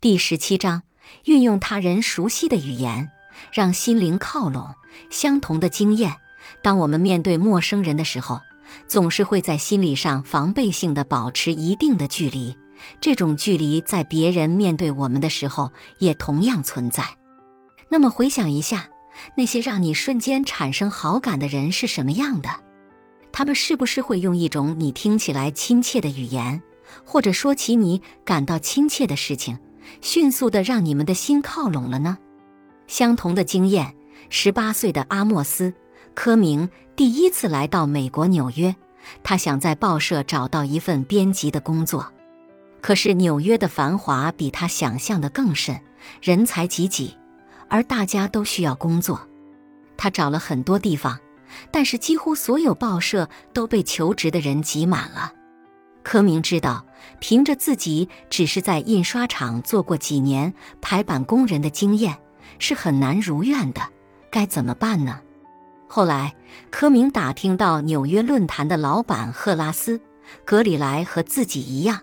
第十七章，运用他人熟悉的语言，让心灵靠拢。相同的经验，当我们面对陌生人的时候，总是会在心理上防备性的保持一定的距离。这种距离在别人面对我们的时候，也同样存在。那么，回想一下，那些让你瞬间产生好感的人是什么样的？他们是不是会用一种你听起来亲切的语言，或者说起你感到亲切的事情？迅速的让你们的心靠拢了呢。相同的经验，十八岁的阿莫斯·科明第一次来到美国纽约，他想在报社找到一份编辑的工作。可是纽约的繁华比他想象的更甚，人才济济，而大家都需要工作。他找了很多地方，但是几乎所有报社都被求职的人挤满了。柯明知道，凭着自己只是在印刷厂做过几年排版工人的经验，是很难如愿的。该怎么办呢？后来，柯明打听到纽约论坛的老板赫拉斯·格里莱和自己一样，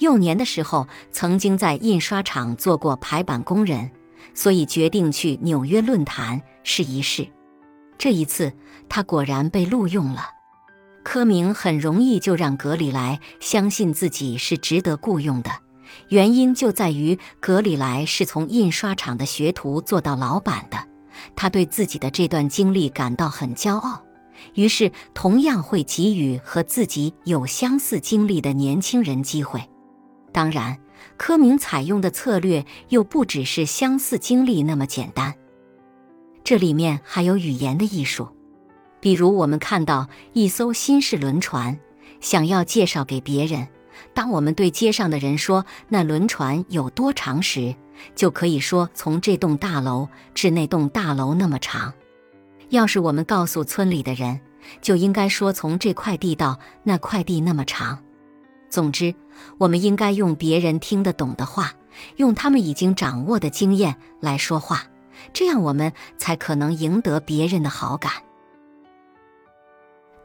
幼年的时候曾经在印刷厂做过排版工人，所以决定去纽约论坛试一试。这一次，他果然被录用了。科明很容易就让格里莱相信自己是值得雇佣的，原因就在于格里莱是从印刷厂的学徒做到老板的，他对自己的这段经历感到很骄傲，于是同样会给予和自己有相似经历的年轻人机会。当然，科明采用的策略又不只是相似经历那么简单，这里面还有语言的艺术。比如，我们看到一艘新式轮船，想要介绍给别人。当我们对街上的人说那轮船有多长时，就可以说从这栋大楼至那栋大楼那么长。要是我们告诉村里的人，就应该说从这块地到那块地那么长。总之，我们应该用别人听得懂的话，用他们已经掌握的经验来说话，这样我们才可能赢得别人的好感。